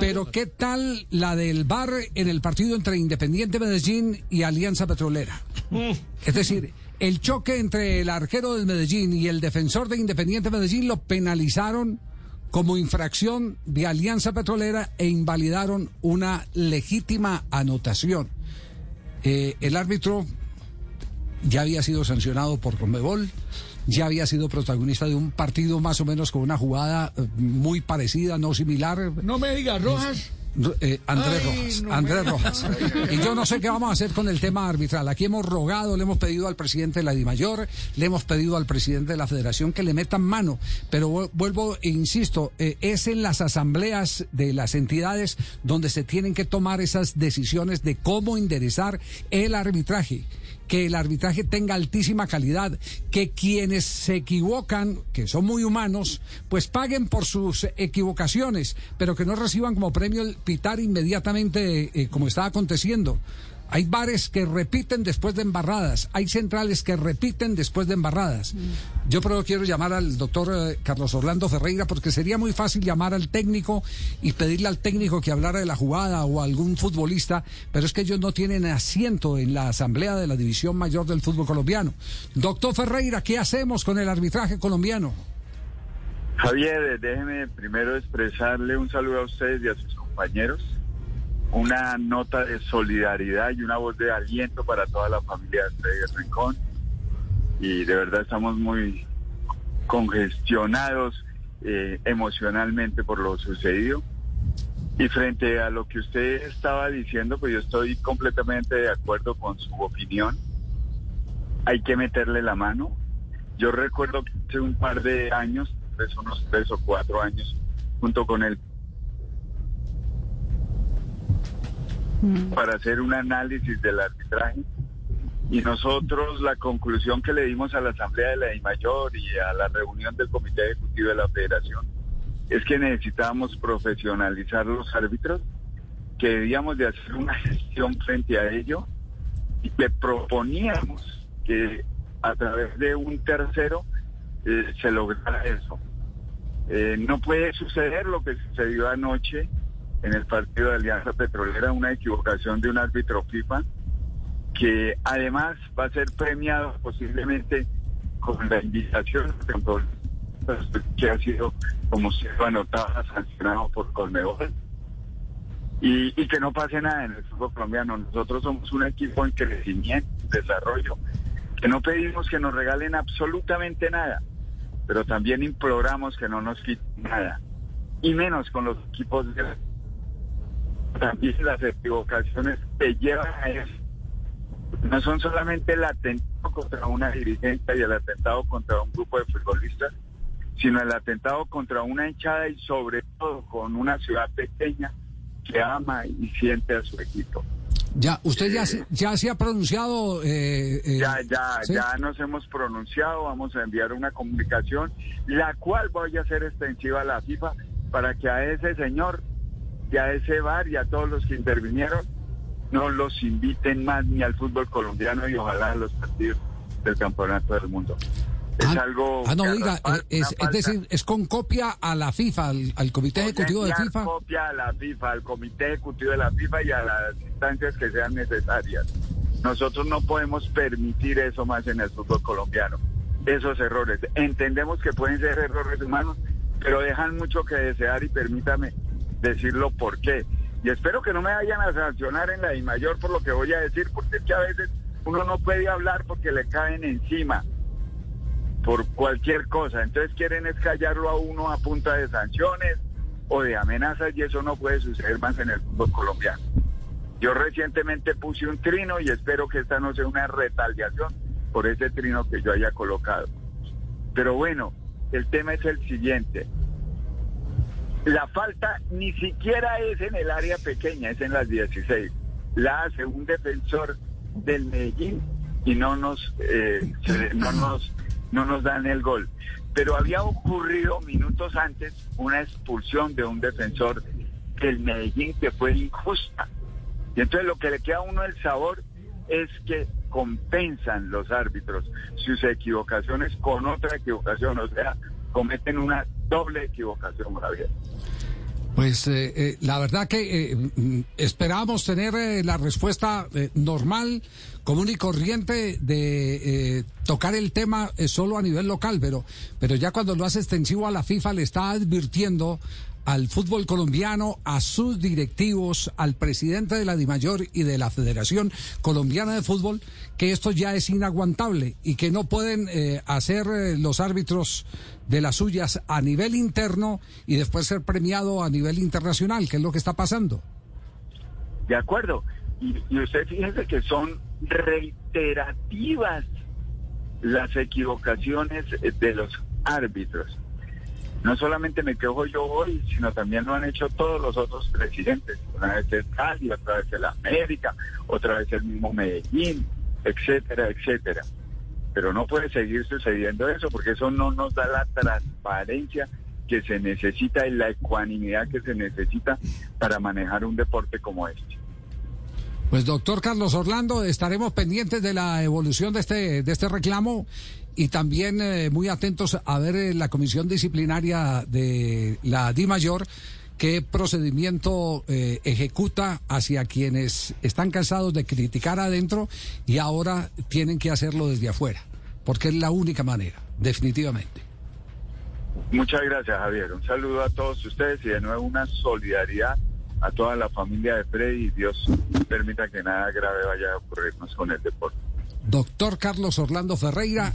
Pero ¿qué tal la del bar en el partido entre Independiente Medellín y Alianza Petrolera? Mm. Es decir, el choque entre el arquero del Medellín y el defensor de Independiente Medellín lo penalizaron como infracción de Alianza Petrolera e invalidaron una legítima anotación. Eh, el árbitro ya había sido sancionado por Conmebol, ya había sido protagonista de un partido más o menos con una jugada eh, muy parecida, no similar. No me digas, Rojas. Eh, Andrés Ay, Rojas, no Andrés me- Rojas. Y yo no sé qué vamos a hacer con el tema arbitral. Aquí hemos rogado, le hemos pedido al presidente de la DIMAYOR, le hemos pedido al presidente de la Federación que le metan mano. Pero vu- vuelvo e insisto, eh, es en las asambleas de las entidades donde se tienen que tomar esas decisiones de cómo enderezar el arbitraje que el arbitraje tenga altísima calidad, que quienes se equivocan, que son muy humanos, pues paguen por sus equivocaciones, pero que no reciban como premio el pitar inmediatamente eh, como está aconteciendo. Hay bares que repiten después de embarradas, hay centrales que repiten después de embarradas. Yo pero quiero llamar al doctor eh, Carlos Orlando Ferreira porque sería muy fácil llamar al técnico y pedirle al técnico que hablara de la jugada o a algún futbolista, pero es que ellos no tienen asiento en la asamblea de la División Mayor del Fútbol Colombiano. Doctor Ferreira, ¿qué hacemos con el arbitraje colombiano? Javier, déjeme primero expresarle un saludo a ustedes y a sus compañeros, una nota de solidaridad y una voz de aliento para toda la familia de Rincón. Y de verdad estamos muy congestionados eh, emocionalmente por lo sucedido. Y frente a lo que usted estaba diciendo, pues yo estoy completamente de acuerdo con su opinión. Hay que meterle la mano. Yo recuerdo que hace un par de años, pues unos tres o cuatro años, junto con él, para hacer un análisis del arbitraje. Y nosotros la conclusión que le dimos a la Asamblea de la DIMAYOR y a la reunión del Comité Ejecutivo de la Federación es que necesitábamos profesionalizar los árbitros, que debíamos de hacer una gestión frente a ello y que proponíamos que a través de un tercero eh, se lograra eso. Eh, no puede suceder lo que sucedió anoche en el partido de Alianza Petrolera, una equivocación de un árbitro FIFA, que además va a ser premiado posiblemente con la invitación que ha sido, como se lo anotaba, sancionado por Colmebol. Y, que no pase nada en el fútbol colombiano. Nosotros somos un equipo en crecimiento, desarrollo, que no pedimos que nos regalen absolutamente nada, pero también imploramos que no nos quiten nada, y menos con los equipos de también las equivocaciones que llevan a eso. No son solamente el atentado contra una dirigente y el atentado contra un grupo de futbolistas, sino el atentado contra una hinchada y sobre todo con una ciudad pequeña que ama y siente a su equipo. Ya, usted ya, se- ya se ha pronunciado. eh, eh, Ya, ya, ¿sí? ya nos hemos pronunciado, vamos a enviar una comunicación, la cual voy a hacer extensiva a la FIFA para que a ese señor y a ese bar y a todos los que intervinieron no los inviten más ni al fútbol colombiano y ojalá a los partidos del campeonato del mundo. Es Ah, algo... Ah, no, diga, eh, es, es decir, es con copia a la FIFA, al, al Comité Ejecutivo de FIFA. copia a la FIFA, al Comité Ejecutivo de la FIFA y a las instancias que sean necesarias. Nosotros no podemos permitir eso más en el fútbol colombiano. Esos errores. Entendemos que pueden ser errores humanos, pero dejan mucho que desear y permítame decirlo por qué. Y espero que no me vayan a sancionar en la I mayor por lo que voy a decir, porque es que a veces uno no puede hablar porque le caen encima por cualquier cosa. Entonces quieren es callarlo a uno a punta de sanciones o de amenazas y eso no puede suceder más en el fútbol colombiano. Yo recientemente puse un trino y espero que esta no sea una retaliación por ese trino que yo haya colocado. Pero bueno, el tema es el siguiente. La falta ni siquiera es en el área pequeña, es en las 16. La hace un defensor del Medellín y no nos, eh, no nos, no nos dan el gol. Pero había ocurrido minutos antes una expulsión de un defensor del Medellín que fue injusta. Y entonces lo que le queda a uno el sabor es que compensan los árbitros sus equivocaciones con otra equivocación, o sea, cometen una doble equivocación, Javier. Pues eh, eh, la verdad que eh, mm, esperábamos tener la respuesta normal, común y corriente de tocar el tema solo a nivel local, pero, pero ya cuando lo hace extensivo a la FIFA le está advirtiendo al fútbol colombiano, a sus directivos, al presidente de la DIMAYOR y de la Federación Colombiana de Fútbol, que esto ya es inaguantable y que no pueden hacer los árbitros de las suyas a nivel interno y después ser premiado a nivel internacional, que es lo que está pasando. De acuerdo. Y, usted fíjese que son reiterativas las equivocaciones de los árbitros. No solamente me quejo yo hoy, sino también lo han hecho todos los otros presidentes. Una vez el Cali, otra vez el América, otra vez el mismo Medellín, etcétera, etcétera pero no puede seguir sucediendo eso porque eso no nos da la transparencia que se necesita y la ecuanimidad que se necesita para manejar un deporte como este. Pues doctor Carlos Orlando, estaremos pendientes de la evolución de este, de este reclamo y también eh, muy atentos a ver eh, la comisión disciplinaria de la Di Mayor qué procedimiento eh, ejecuta hacia quienes están cansados de criticar adentro y ahora tienen que hacerlo desde afuera, porque es la única manera, definitivamente. Muchas gracias, Javier. Un saludo a todos ustedes y de nuevo una solidaridad a toda la familia de Freddy y Dios permita que nada grave vaya a ocurrirnos con el deporte. Doctor Carlos Orlando Ferreira.